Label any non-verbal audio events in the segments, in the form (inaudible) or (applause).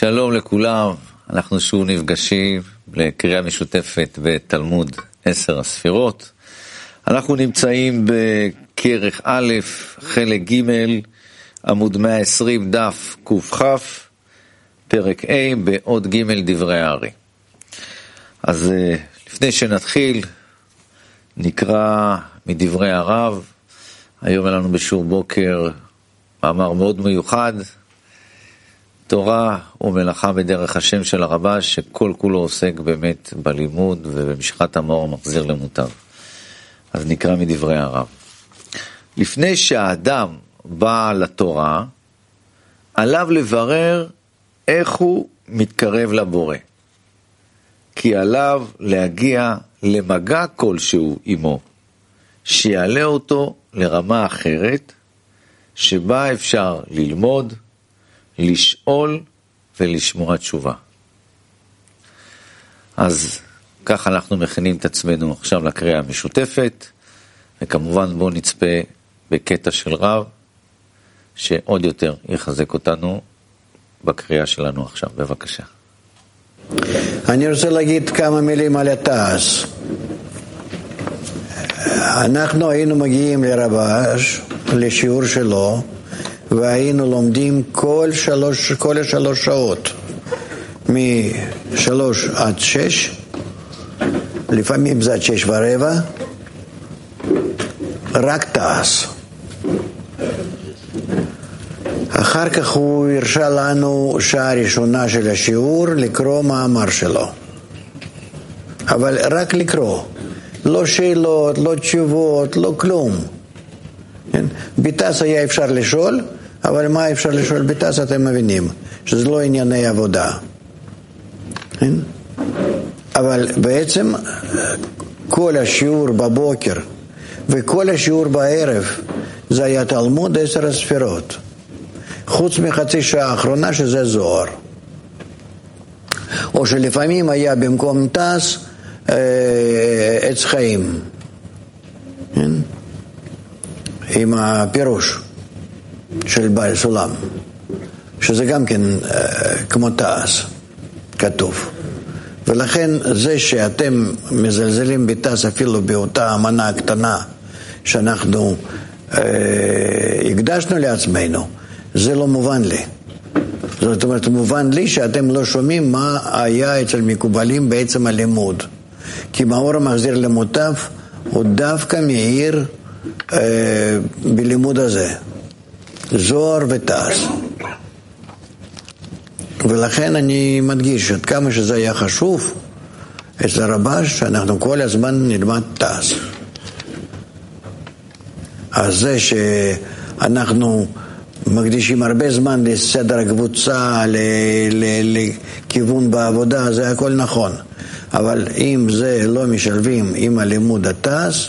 שלום לכולם, אנחנו שוב נפגשים לקריאה משותפת בתלמוד עשר הספירות. אנחנו נמצאים בכרך א', חלק ג', עמוד 120, דף קכ, פרק ה', בעוד ג' דברי הארי. אז אה, לפני שנתחיל, נקרא מדברי הרב. היום היה לנו בשיעור בוקר מאמר מאוד מיוחד, תורה ומלאכה בדרך השם של הרבש, שכל כולו עוסק באמת בלימוד ובמשחת המאור המחזיר למוטב. אז נקרא מדברי הרב. לפני שהאדם בא לתורה, עליו לברר איך הוא מתקרב לבורא. כי עליו להגיע למגע כלשהו עמו, שיעלה אותו לרמה אחרת, שבה אפשר ללמוד, לשאול ולשמוע תשובה. אז ככה אנחנו מכינים את עצמנו עכשיו לקריאה המשותפת, וכמובן בואו נצפה בקטע של רב, שעוד יותר יחזק אותנו בקריאה שלנו עכשיו. בבקשה. אני רוצה להגיד כמה מילים על התעש. אנחנו היינו מגיעים לרבש, לשיעור שלו, והיינו לומדים כל, שלוש, כל השלוש שעות, משלוש עד שש, לפעמים זה עד שש ורבע, רק תעש. אחר כך הוא הרשה לנו שעה ראשונה של השיעור לקרוא מאמר שלו. אבל רק לקרוא. לא שאלות, לא תשובות, לא כלום. כן? ביטס היה אפשר לשאול, אבל מה אפשר לשאול ביטס אתם מבינים, שזה לא ענייני עבודה. כן? אבל בעצם כל השיעור בבוקר וכל השיעור בערב זה היה תלמוד עשר הספירות. חוץ מחצי שעה האחרונה שזה זוהר. או שלפעמים היה במקום טס אה, עץ חיים, כן? עם הפירוש של בעל סולם, שזה גם כן אה, כמו תעש, כתוב. ולכן זה שאתם מזלזלים בתעש אפילו באותה אמנה הקטנה שאנחנו אה, הקדשנו לעצמנו, זה לא מובן לי. זאת אומרת, מובן לי שאתם לא שומעים מה היה אצל מקובלים בעצם הלימוד. כי מאור המחזיר למוטב הוא דווקא מאיר אה, בלימוד הזה. זוהר ותעש. ולכן אני מדגיש עד כמה שזה היה חשוב אצל הרבש, שאנחנו כל הזמן נלמד תעש. אז זה שאנחנו מקדישים הרבה זמן לסדר הקבוצה, לכיוון בעבודה, זה הכל נכון. אבל אם זה לא משלבים עם הלימוד התעש,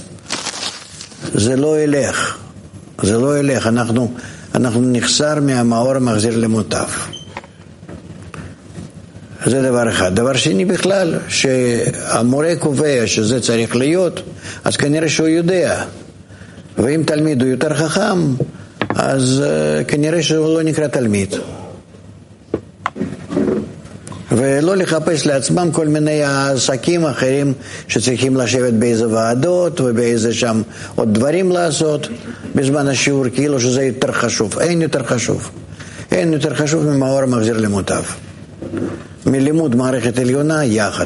זה לא ילך. זה לא ילך. אנחנו, אנחנו נחסר מהמאור המחזיר למוטב. זה דבר אחד. דבר שני בכלל, שהמורה קובע שזה צריך להיות, אז כנראה שהוא יודע. ואם תלמיד הוא יותר חכם, אז uh, כנראה שהוא לא נקרא תלמיד. ולא לחפש לעצמם כל מיני עסקים אחרים שצריכים לשבת באיזה ועדות ובאיזה שם עוד דברים לעשות בזמן השיעור, כאילו שזה יותר חשוב. אין יותר חשוב. אין יותר חשוב ממאור מחזיר למוטב. מלימוד מערכת עליונה יחד.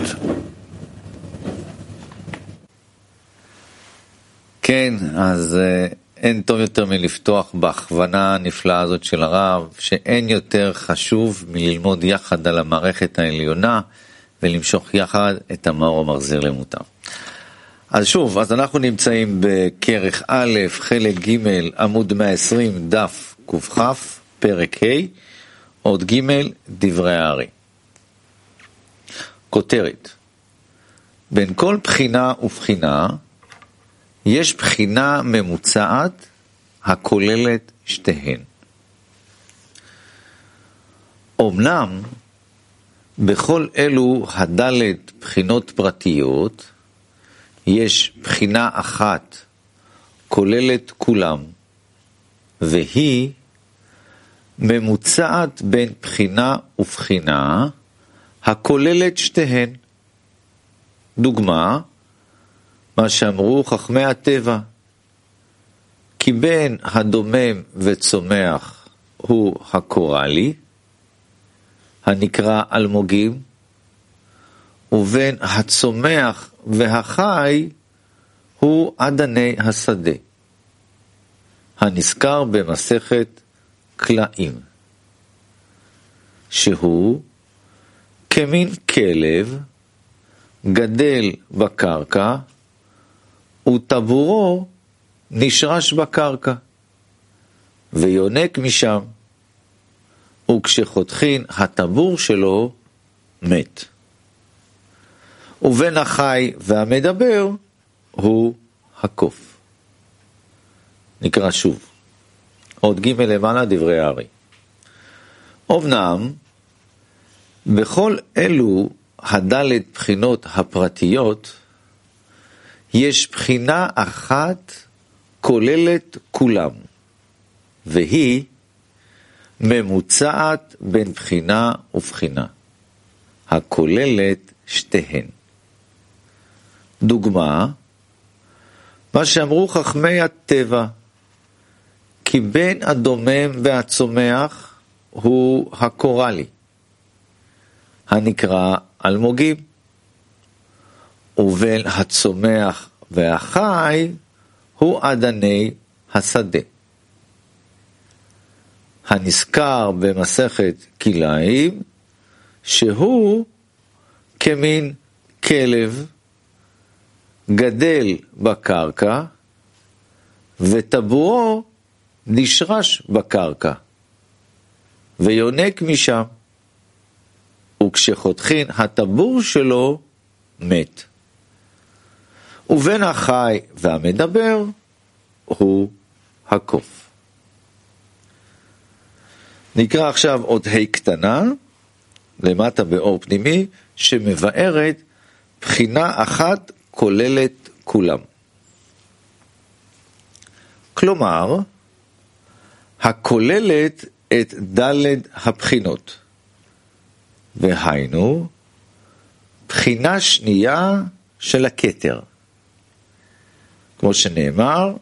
כן, אז אה, אין טוב יותר מלפתוח בהכוונה הנפלאה הזאת של הרב, שאין יותר חשוב מללמוד יחד על המערכת העליונה ולמשוך יחד את המאור המחזיר למותם. אז שוב, אז אנחנו נמצאים בכרך א', חלק ג', עמוד 120, דף קכ, פרק ה', עוד ג', דברי הארי. כותרת בין כל בחינה ובחינה יש בחינה ממוצעת הכוללת שתיהן. אמנם בכל אלו הדלת בחינות פרטיות יש בחינה אחת כוללת כולם, והיא ממוצעת בין בחינה ובחינה, הכוללת שתיהן. דוגמה, מה שאמרו חכמי הטבע, כי בין הדומם וצומח הוא הקוראלי, הנקרא אלמוגים, ובין הצומח והחי הוא אדני השדה, הנזכר במסכת קלעים, שהוא כמין כלב גדל בקרקע וטבורו נשרש בקרקע ויונק משם, וכשחותכין הטבור שלו מת. ובין החי והמדבר הוא הקוף. נקרא שוב. עוד ג' למעלה דברי הארי. אמנם, בכל אלו הדלת בחינות הפרטיות, יש בחינה אחת כוללת כולם, והיא ממוצעת בין בחינה ובחינה, הכוללת שתיהן. דוגמה, מה שאמרו חכמי הטבע, כי בין הדומם והצומח הוא הקוראלי, הנקרא אלמוגים, ובין הצומח והחי הוא אדני השדה. הנזכר במסכת כלאיים, שהוא כמין כלב גדל בקרקע וטבועו נשרש בקרקע ויונק משם, וכשחותכין הטבור שלו מת. ובין החי והמדבר הוא הקוף. נקרא עכשיו עוד ה' קטנה, למטה באור פנימי, שמבארת בחינה אחת כוללת כולם. כלומר, הכוללת את ד' הבחינות, והיינו, בחינה שנייה של הכתר. כמו שנאמר,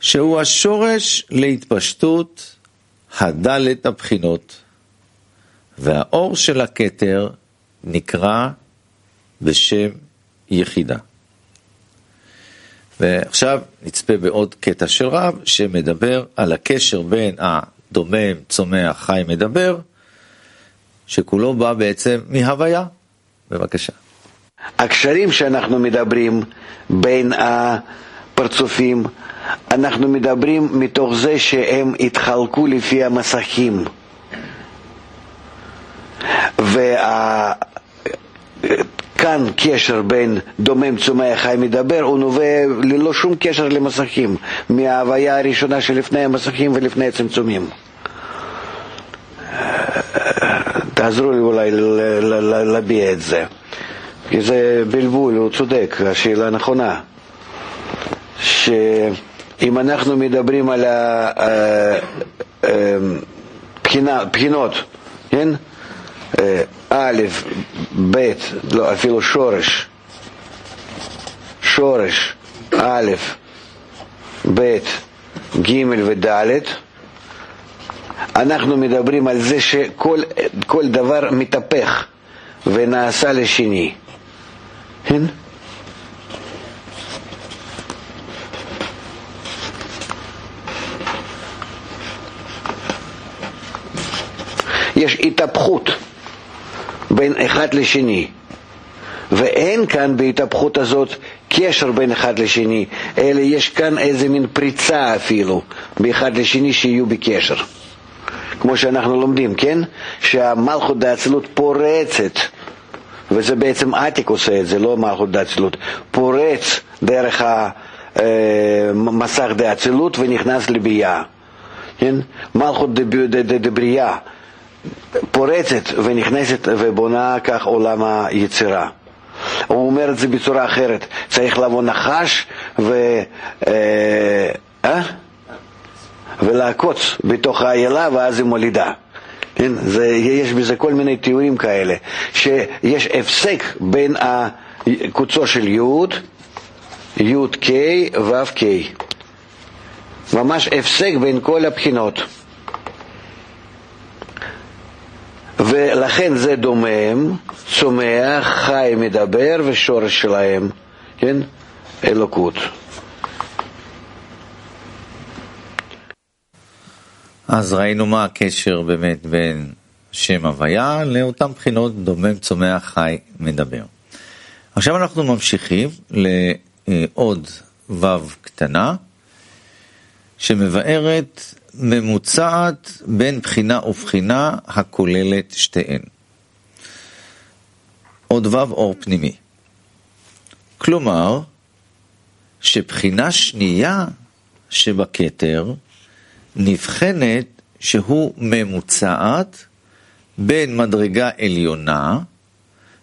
שהוא השורש להתפשטות הדלת הבחינות, והאור של הכתר נקרא בשם יחידה. ועכשיו נצפה בעוד קטע של רב שמדבר על הקשר בין הדומם, צומח, חי, מדבר, שכולו בא בעצם מהוויה. בבקשה. הקשרים שאנחנו מדברים בין הפרצופים, אנחנו מדברים מתוך זה שהם התחלקו לפי המסכים. וה... כאן קשר בין דומם, צומח, חי, מדבר, הוא נובע ללא שום קשר למסכים, מההוויה הראשונה שלפני המסכים ולפני הצמצומים. תעזרו לי אולי להביע את זה. כי זה בלבול, הוא צודק, השאלה נכונה. שאם אנחנו מדברים על הבחינות, כן? א', ב', לא, אפילו שורש, שורש, א', ב', ג' וד', אנחנו מדברים על זה שכל דבר מתהפך ונעשה לשני. כן? יש התהפכות בין אחד לשני, ואין כאן בהתהפכות הזאת קשר בין אחד לשני, אלא יש כאן איזה מין פריצה אפילו באחד לשני שיהיו בקשר. כמו שאנחנו לומדים, כן? שהמלכות דאצילות פורצת וזה בעצם עתיק עושה את זה, לא מלכות דאצילות, פורץ דרך המסך אה, דאצילות ונכנס לביאה. כן? מלכות דבריאה פורצת ונכנסת ובונה כך עולם היצירה. הוא אומר את זה בצורה אחרת, צריך לבוא נחש ו... אה? אה? ולעקוץ בתוך האיילה ואז היא מולידה. כן? זה, יש בזה כל מיני תיאורים כאלה, שיש הפסק בין הקוצו של י', י' ק' ו' ק'. ממש הפסק בין כל הבחינות. ולכן זה דומם, צומח, חי, מדבר ושורש שלהם, כן? אלוקות. אז ראינו מה הקשר באמת בין שם הוויה לאותן בחינות דומם, צומח, חי, מדבר. עכשיו אנחנו ממשיכים לעוד ו' קטנה, שמבארת ממוצעת בין בחינה ובחינה הכוללת שתיהן. עוד ו' אור פנימי. כלומר, שבחינה שנייה שבכתר נבחנת שהוא ממוצעת בין מדרגה עליונה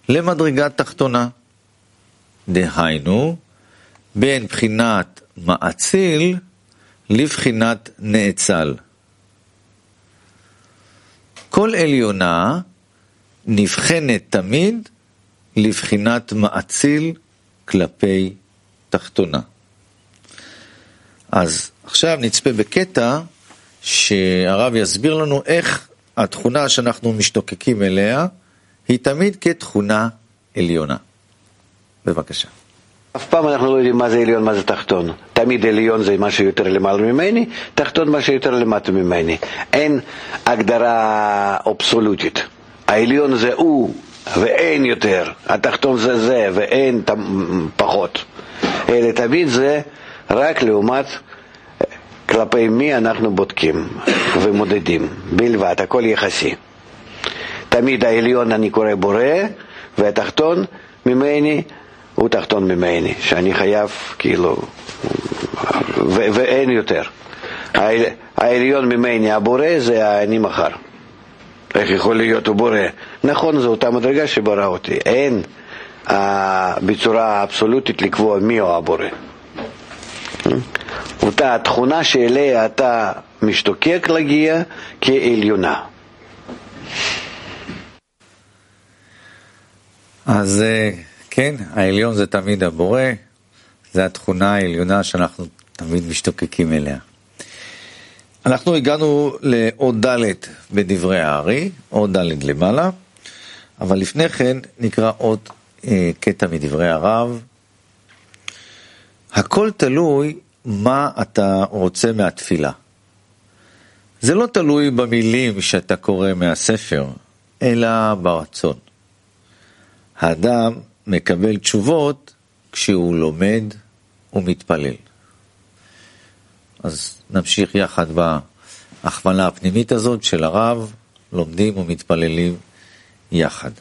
למדרגה תחתונה. דהיינו, בין בחינת מאציל לבחינת נאצל. כל עליונה נבחנת תמיד לבחינת מאציל כלפי תחתונה. אז עכשיו נצפה בקטע שהרב יסביר לנו איך התכונה שאנחנו משתוקקים אליה היא תמיד כתכונה עליונה. בבקשה. אף פעם אנחנו לא יודעים מה זה עליון, מה זה תחתון. תמיד עליון זה משהו יותר למעלה ממני, תחתון משהו יותר למטה ממני. אין הגדרה אבסולוטית. העליון זה הוא ואין יותר, התחתון זה זה ואין פחות. אלא תמיד זה רק לעומת כלפי מי אנחנו בודקים ומודדים, בלבד, הכל יחסי. תמיד העליון אני קורא בורא, והתחתון ממני הוא תחתון ממני, שאני חייב כאילו, ו- ואין יותר. העליון ממני, הבורא, זה אני מחר. איך יכול להיות הוא בורא? נכון, זו אותה מדרגה שברא אותי. אין uh, בצורה אבסולוטית לקבוע מי הוא הבורא. אותה התכונה שאליה אתה משתוקק להגיע כעליונה. אז אה, כן, העליון זה תמיד הבורא, זה התכונה העליונה שאנחנו תמיד משתוקקים אליה. אנחנו הגענו לעוד ד' בדברי הארי, עוד ד' למעלה, אבל לפני כן נקרא עוד אה, קטע מדברי הרב. הכל תלוי מה אתה רוצה מהתפילה. זה לא תלוי במילים שאתה קורא מהספר, אלא ברצון. האדם מקבל תשובות כשהוא לומד ומתפלל. אז נמשיך יחד בהכוונה הפנימית הזאת של הרב, לומדים ומתפללים יחד.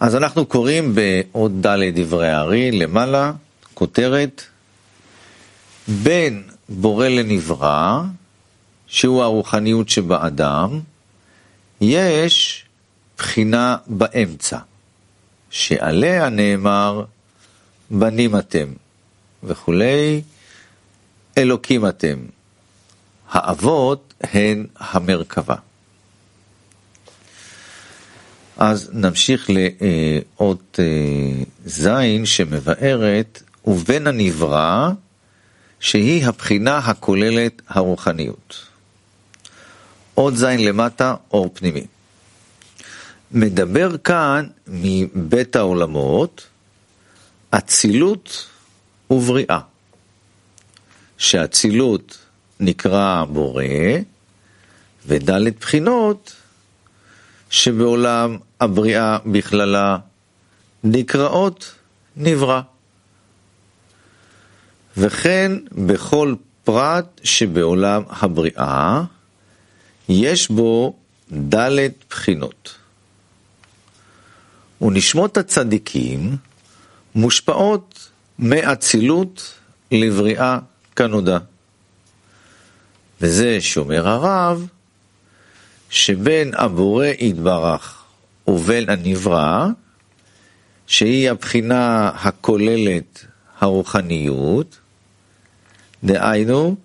אז אנחנו קוראים בעוד ד' דברי הארי למעלה, כותרת בין בורא לנברא, שהוא הרוחניות שבאדם, יש בחינה באמצע, שעליה נאמר בנים אתם וכולי, אלוקים אתם. האבות הן המרכבה. אז נמשיך לאות אה, זין שמבארת, ובין הנברא שהיא הבחינה הכוללת הרוחניות. עוד זין למטה, אור פנימי. מדבר כאן מבית העולמות, אצילות ובריאה. שאצילות נקרא בורא, ודלת בחינות שבעולם הבריאה בכללה נקראות נברא. וכן בכל פרט שבעולם הבריאה יש בו ד' בחינות. ונשמות הצדיקים מושפעות מאצילות לבריאה כנודע. וזה שאומר הרב, שבין הבורא יתברך ובין הנברא, שהיא הבחינה הכוללת הרוחניות, דהיינו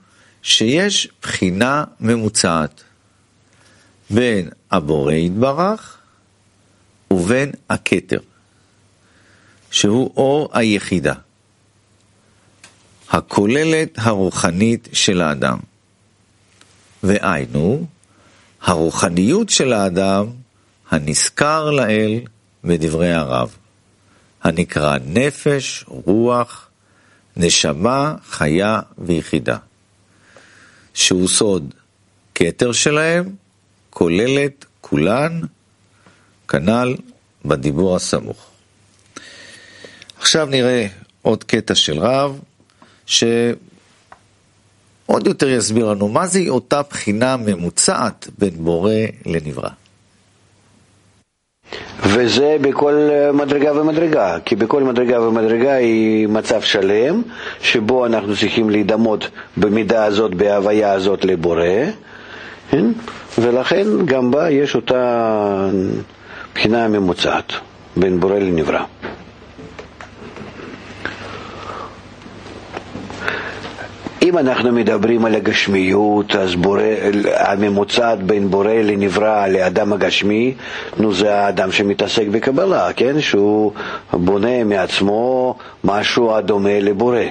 שיש בחינה ממוצעת בין הבורא יתברך ובין הכתר, שהוא אור היחידה, הכוללת הרוחנית של האדם. והיינו, הרוחניות של האדם הנזכר לאל בדברי הרב, הנקרא נפש, רוח, נשמה, חיה ויחידה, שהוא סוד כתר שלהם, כוללת כולן, כנ"ל בדיבור הסמוך. עכשיו נראה עוד קטע של רב, שעוד יותר יסביר לנו מה זה אותה בחינה ממוצעת בין בורא לנברא. וזה בכל מדרגה ומדרגה, כי בכל מדרגה ומדרגה היא מצב שלם, שבו אנחנו צריכים להידמות במידה הזאת, בהוויה הזאת לבורא, כן? ולכן גם בה יש אותה בחינה ממוצעת בין בורא לנברא. אם אנחנו מדברים על הגשמיות, אז הממוצעת בין בורא לנברא לאדם הגשמי, נו זה האדם שמתעסק בקבלה, כן? שהוא בונה מעצמו משהו הדומה לבורא.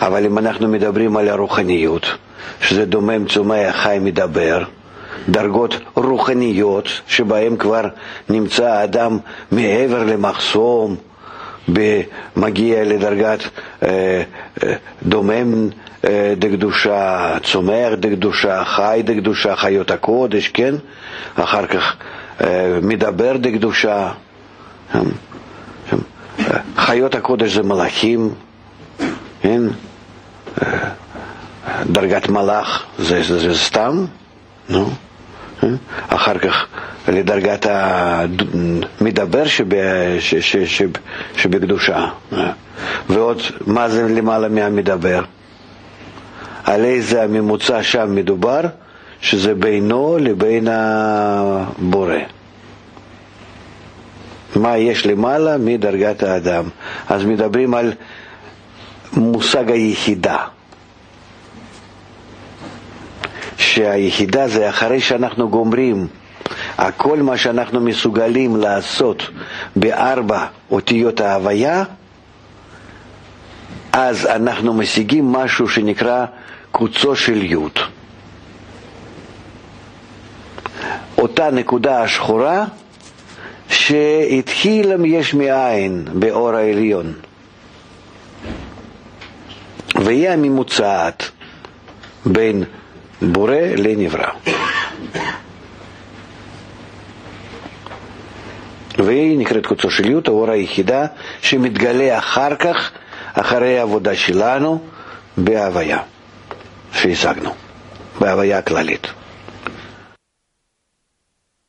אבל אם אנחנו מדברים על הרוחניות, שזה דומם, צומח, חי, מדבר, דרגות רוחניות שבהן כבר נמצא האדם מעבר למחסום, מגיע לדרגת אה, אה, דומם אה, דקדושה, צומח דקדושה, חי דקדושה, חיות הקודש, כן? אחר כך מדבר דקדושה. חיות הקודש זה מלאכים, כן? דרגת מלאך זה, זה, זה סתם, נו. אחר כך לדרגת המדבר שבקדושה. ועוד, מה זה למעלה מהמדבר? על איזה הממוצע שם מדובר? שזה בינו לבין הבורא. מה יש למעלה מדרגת האדם. אז מדברים על מושג היחידה. שהיחידה זה אחרי שאנחנו גומרים הכל מה שאנחנו מסוגלים לעשות בארבע אותיות ההוויה, אז אנחנו משיגים משהו שנקרא קוצו של י'. אותה נקודה השחורה שהתחילה מיש מאין באור העליון. והיא הממוצעת בין בורא לנברא. והיא נקראת קוצו של י', האור היחידה שמתגלה אחר כך, אחרי העבודה שלנו, בהוויה שהשגנו, בהוויה הכללית.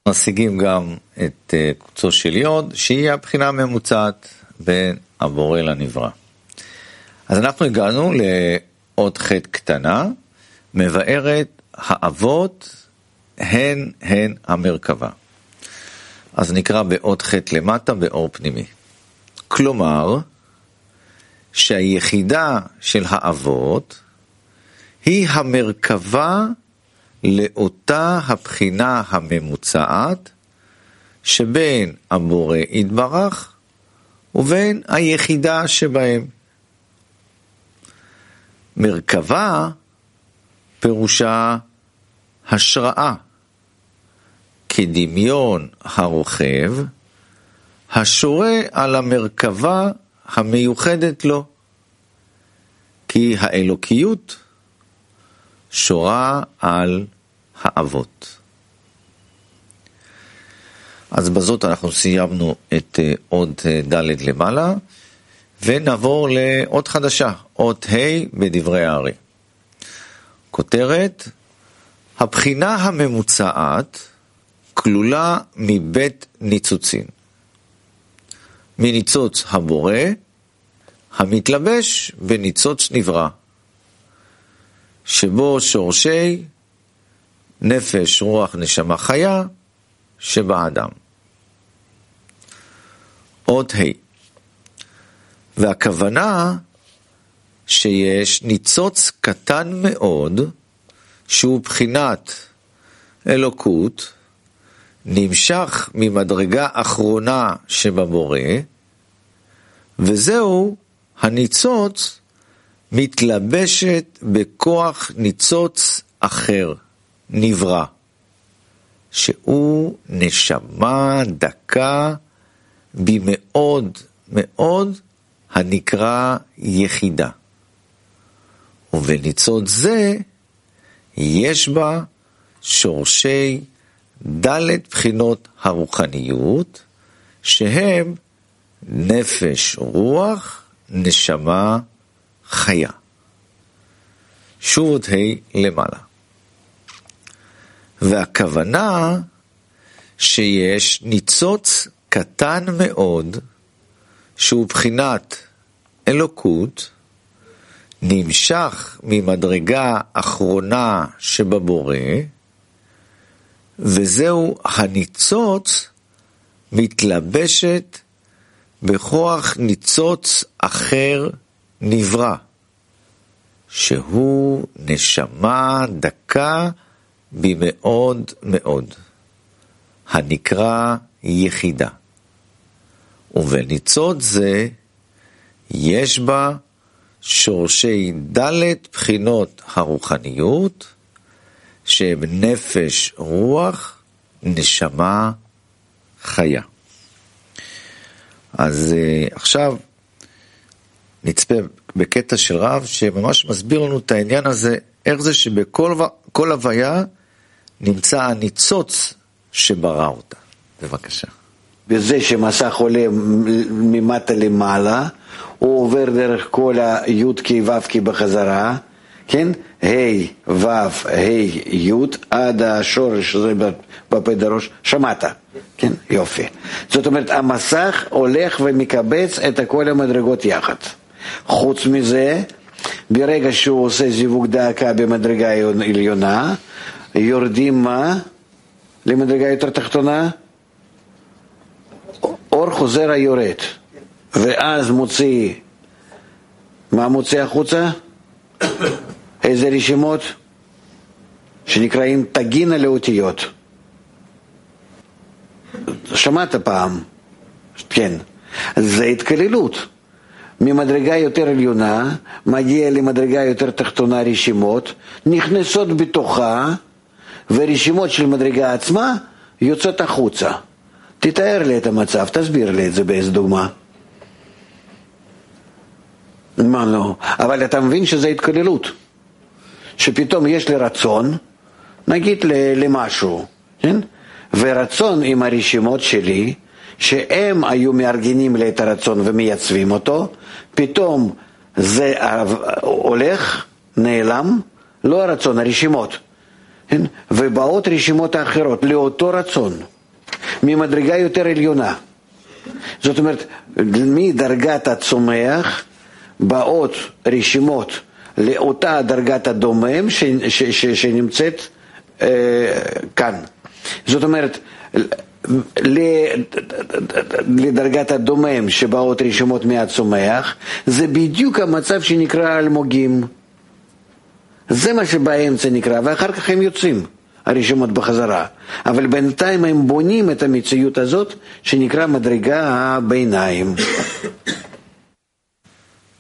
משיגים גם את אה, קוצו של יוד, שהיא הבחינה הממוצעת בין הבורא לנברא. אז אנחנו הגענו לעוד חטא קטנה, מבארת האבות הן הן המרכבה. אז נקרא באות חטא למטה באור פנימי. כלומר, שהיחידה של האבות היא המרכבה לאותה הבחינה הממוצעת שבין הבורא יתברך ובין היחידה שבהם. מרכבה פירושה השראה, כדמיון הרוכב, השורה על המרכבה המיוחדת לו, כי האלוקיות שורה על האבות. אז בזאת אנחנו סיימנו את אה, עוד אה, ד' למעלה, ונעבור לעוד חדשה, אות ה' בדברי הארי. כותרת, הבחינה הממוצעת כלולה מבית ניצוצין. מניצוץ הבורא, המתלבש בניצוץ נברא, שבו שורשי נפש, רוח, נשמה חיה שבאדם. אות ה' והכוונה שיש ניצוץ קטן מאוד, שהוא בחינת אלוקות, נמשך ממדרגה אחרונה שבבורא, וזהו הניצוץ מתלבשת בכוח ניצוץ אחר, נברא, שהוא נשמה דקה במאוד מאוד הנקרא יחידה. ובניצוץ זה יש בה שורשי ד' בחינות הרוחניות, שהם נפש, רוח, נשמה, חיה. עוד ה' למעלה. והכוונה שיש ניצוץ קטן מאוד, שהוא בחינת אלוקות, נמשך ממדרגה אחרונה שבבורא, וזהו הניצוץ מתלבשת בכוח ניצוץ אחר נברא, שהוא נשמה דקה במאוד מאוד, הנקרא יחידה. ובניצוץ זה יש בה שורשי ד' בחינות הרוחניות, שהם נפש, רוח, נשמה, חיה. אז uh, עכשיו נצפה בקטע של רב שממש מסביר לנו את העניין הזה, איך זה שבכל הוויה נמצא הניצוץ שברא אותה. בבקשה. בזה שמסך עולה ממטה למעלה, הוא עובר דרך כל הי"ק ו"ק בחזרה, כן? ה' ו' ה' י' עד השורש שזה בפה דרוש, שמעת, כן? יופי. זאת אומרת, המסך הולך ומקבץ את כל המדרגות יחד. חוץ מזה, ברגע שהוא עושה זיווג דאקה במדרגה עליונה, יורדים מה? למדרגה יותר תחתונה? אור חוזר היורד, ואז מוציא, מה מוציא החוצה? (coughs) איזה רשימות? שנקראים תגינה לאותיות. שמעת פעם? כן. זה התקללות. ממדרגה יותר עליונה, מגיע למדרגה יותר תחתונה רשימות, נכנסות בתוכה, ורשימות של מדרגה עצמה יוצאות החוצה. תתאר לי את המצב, תסביר לי את זה באיזה דוגמה. מה לא? אבל אתה מבין שזה התקללות. שפתאום יש לי רצון, נגיד למשהו, כן? ורצון עם הרשימות שלי, שהם היו מארגנים לי את הרצון ומייצבים אותו, פתאום זה הולך, נעלם, לא הרצון, הרשימות. כן? ובאות רשימות האחרות לאותו רצון, ממדרגה יותר עליונה. זאת אומרת, מדרגת הצומח באות רשימות לאותה דרגת הדומם ש, ש, ש, שנמצאת אה, כאן. זאת אומרת, לדרגת הדומם שבאות רשימות מהצומח, זה בדיוק המצב שנקרא אלמוגים. זה מה שבאמצע נקרא, ואחר כך הם יוצאים, הרשימות בחזרה. אבל בינתיים הם בונים את המציאות הזאת, שנקרא מדרגה הביניים.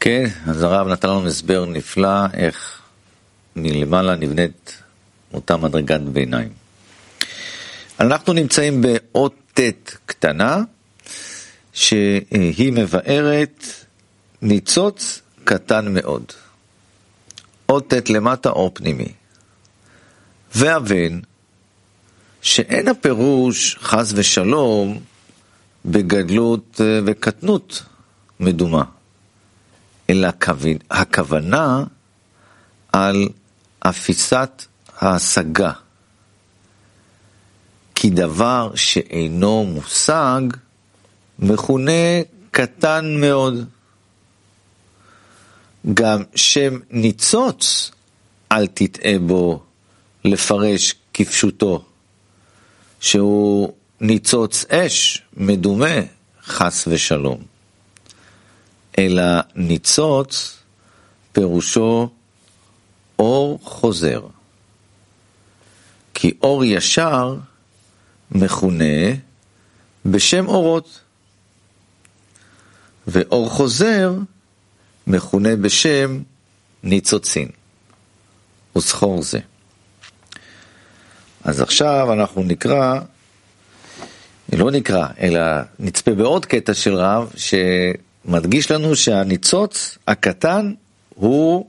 כן, אז הרב נתן לנו הסבר נפלא איך מלמעלה נבנית אותה מדרגת ביניים. אנחנו נמצאים באות ט' קטנה, שהיא מבארת ניצוץ קטן מאוד. אות ט' למטה אור פנימי. והבן, שאין הפירוש חס ושלום בגדלות אה, וקטנות מדומה. אלא הכוונה על אפיסת ההשגה. כי דבר שאינו מושג מכונה קטן מאוד. גם שם ניצוץ, אל תטעה בו לפרש כפשוטו, שהוא ניצוץ אש מדומה, חס ושלום. אלא ניצוץ פירושו אור חוזר. כי אור ישר מכונה בשם אורות, ואור חוזר מכונה בשם ניצוצין, וזכור זה. אז עכשיו אנחנו נקרא, לא נקרא, אלא נצפה בעוד קטע של רב, שמדגיש לנו שהניצוץ הקטן הוא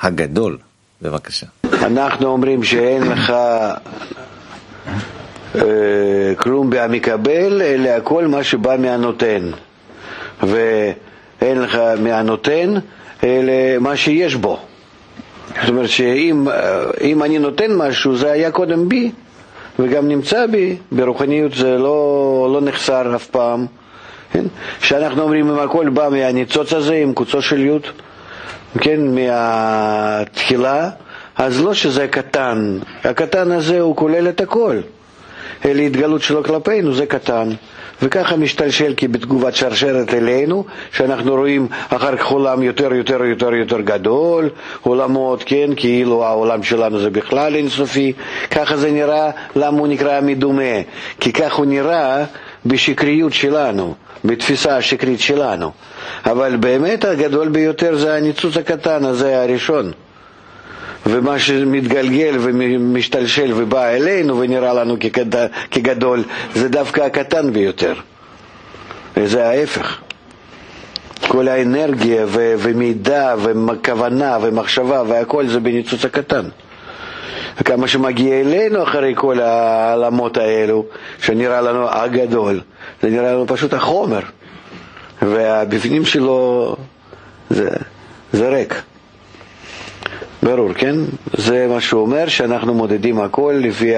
הגדול. בבקשה. אנחנו אומרים שאין לך אה, כלום מהמקבל, אלא הכל מה שבא מהנותן. ואין לך מהנותן, אלא מה שיש בו. זאת אומרת שאם אה, אני נותן משהו, זה היה קודם בי, וגם נמצא בי, ברוחניות זה לא, לא נחסר אף פעם. כן? שאנחנו אומרים אם הכל בא מהניצוץ הזה עם קוצו של י', כן, מהתחילה, אז לא שזה קטן, הקטן הזה הוא כולל את הכל. אלא התגלות שלו כלפינו זה קטן. וככה משתלשל כי בתגובת שרשרת אלינו, שאנחנו רואים אחר כך עולם יותר יותר יותר יותר גדול, עולמות, כן, כאילו העולם שלנו זה בכלל אינסופי, ככה זה נראה, למה הוא נקרא מדומה? כי כך הוא נראה בשקריות שלנו, בתפיסה השקרית שלנו. אבל באמת הגדול ביותר זה הניצוץ הקטן הזה הראשון. ומה שמתגלגל ומשתלשל ובא אלינו ונראה לנו כגדול, כגדול זה דווקא הקטן ביותר. וזה ההפך. כל האנרגיה ו- ומידע וכוונה ומחשבה והכל זה בניצוץ הקטן. וכמה שמגיע אלינו אחרי כל העלמות האלו, שנראה לנו הגדול, זה נראה לנו פשוט החומר, והבפנים שלו זה, זה ריק. ברור, כן? זה מה שהוא אומר, שאנחנו מודדים הכל לפי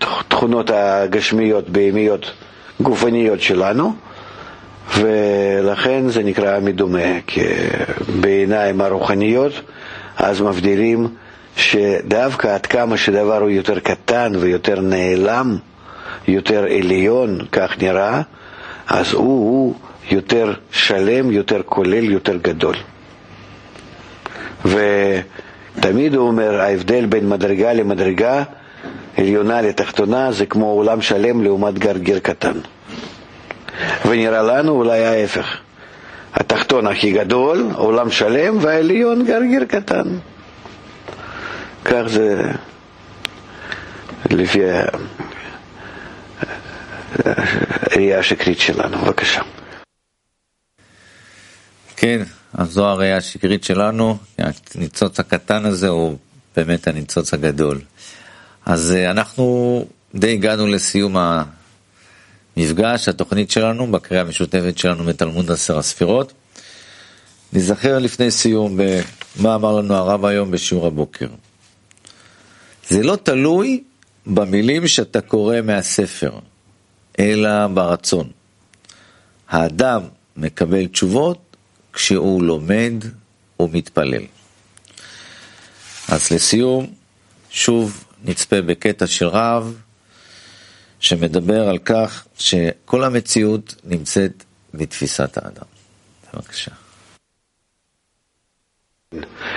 התכונות הגשמיות, בהמיות, גופניות שלנו, ולכן זה נקרא מדומה, כי בעיניים הרוחניות אז מבדילים שדווקא עד כמה שדבר הוא יותר קטן ויותר נעלם, יותר עליון, כך נראה, אז הוא, הוא יותר שלם, יותר כולל, יותר גדול. ותמיד הוא אומר, ההבדל בין מדרגה למדרגה, עליונה לתחתונה, זה כמו עולם שלם לעומת גרגר קטן. ונראה לנו אולי ההפך. התחתון הכי גדול, עולם שלם, והעליון גרגר קטן. כך זה לפי הראייה השקרית שלנו. בבקשה. כן, אז זו הראייה השקרית שלנו, הניצוץ הקטן הזה הוא באמת הניצוץ הגדול. אז אה, אנחנו די הגענו לסיום המפגש, התוכנית שלנו, בקריאה המשותפת שלנו בתלמוד עשר הספירות. נזכר לפני סיום במה אמר לנו הרב היום בשיעור הבוקר. זה לא תלוי במילים שאתה קורא מהספר, אלא ברצון. האדם מקבל תשובות כשהוא לומד ומתפלל. אז לסיום, שוב נצפה בקטע של רב שמדבר על כך שכל המציאות נמצאת בתפיסת האדם. בבקשה.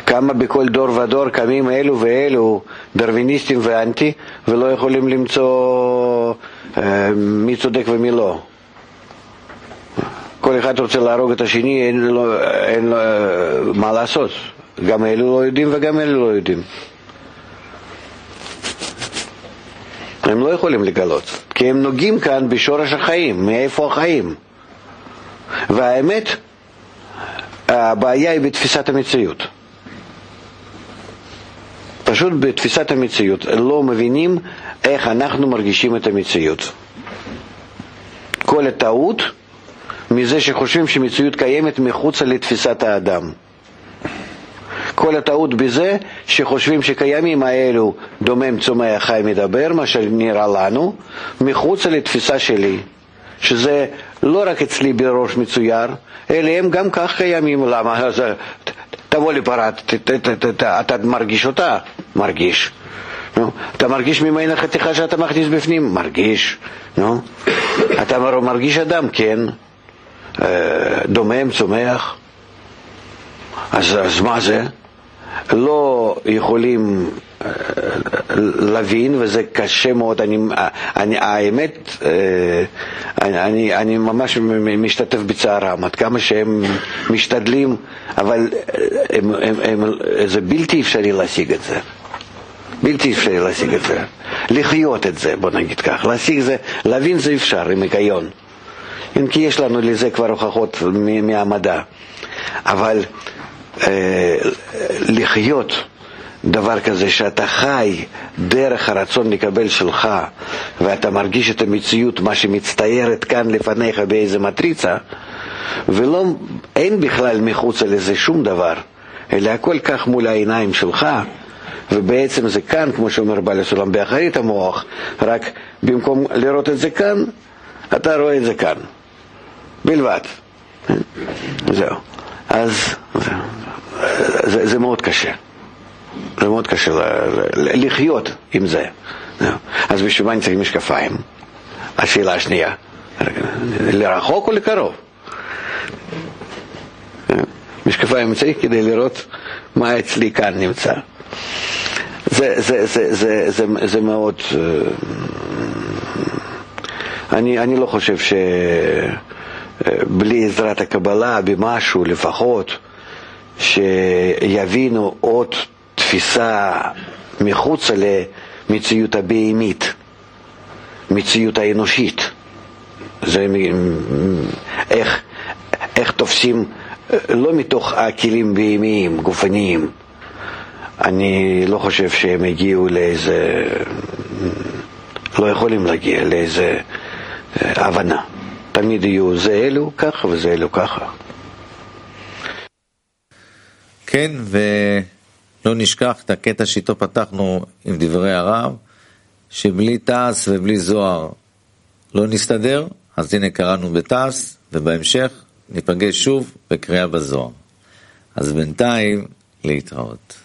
כמה בכל דור ודור קמים אלו ואלו דרוויניסטים ואנטי ולא יכולים למצוא אה, מי צודק ומי לא. כל אחד רוצה להרוג את השני, אין לו, אין לו מה לעשות. גם אלו לא יודעים וגם אלו לא יודעים. הם לא יכולים לגלות, כי הם נוגעים כאן בשורש החיים, מאיפה החיים. והאמת, הבעיה היא בתפיסת המציאות. פשוט בתפיסת המציאות, לא מבינים איך אנחנו מרגישים את המציאות. כל הטעות מזה שחושבים שמציאות קיימת מחוץ לתפיסת האדם. כל הטעות בזה שחושבים שקיימים האלו דומם, צומח, חי, מדבר, מה שנראה לנו, מחוץ לתפיסה שלי, שזה לא רק אצלי בראש מצויר, אלא הם גם כך קיימים. למה? אז תבוא לפרה, אתה מרגיש אותה? מרגיש. נו, אתה מרגיש ממנה חתיכה שאתה מכניס בפנים? מרגיש. נו, אתה מרגיש אדם? כן. דומם, צומח. אז, אז מה זה? לא יכולים אה, להבין, וזה קשה מאוד. אני, אני, האמת, אה, אני, אני, אני ממש משתתף בצערם, עד כמה שהם משתדלים, אבל הם, הם, הם, זה בלתי אפשרי להשיג את זה. בלתי אפשרי להשיג את זה. לחיות את זה, בוא נגיד כך. להשיג זה, להבין זה אפשר עם היגיון. אם כי יש לנו לזה כבר הוכחות מהמדע. אבל אה, לחיות דבר כזה שאתה חי דרך הרצון לקבל שלך ואתה מרגיש את המציאות, מה שמצטיירת כאן לפניך באיזה מטריצה ואין בכלל מחוץ לזה שום דבר, אלא הכל כך מול העיניים שלך ובעצם זה כאן, כמו שאומר בעל הסולם, באחרית המוח, רק במקום לראות את זה כאן, אתה רואה את זה כאן, בלבד. זהו. אז זה, זה מאוד קשה. זה מאוד קשה לחיות עם זה. אז בשביל מה אני צריך משקפיים? השאלה השנייה, לרחוק או לקרוב? משקפיים צריך כדי לראות מה אצלי כאן נמצא. זה, זה, זה, זה, זה, זה מאוד... אה, אני, אני לא חושב שבלי עזרת הקבלה, במשהו לפחות, שיבינו עוד תפיסה מחוץ למציאות הבהמית, מציאות האנושית. זה איך, איך תופסים, לא מתוך הכלים בהמיים, גופניים. אני לא חושב שהם הגיעו לאיזה, לא יכולים להגיע לאיזה אה, הבנה. תמיד יהיו זה אלו ככה וזה אלו ככה. כן, ולא נשכח את הקטע שאיתו פתחנו עם דברי הרב, שבלי תעש ובלי זוהר לא נסתדר, אז הנה קראנו בתעש, ובהמשך ניפגש שוב בקריאה בזוהר. אז בינתיים, להתראות.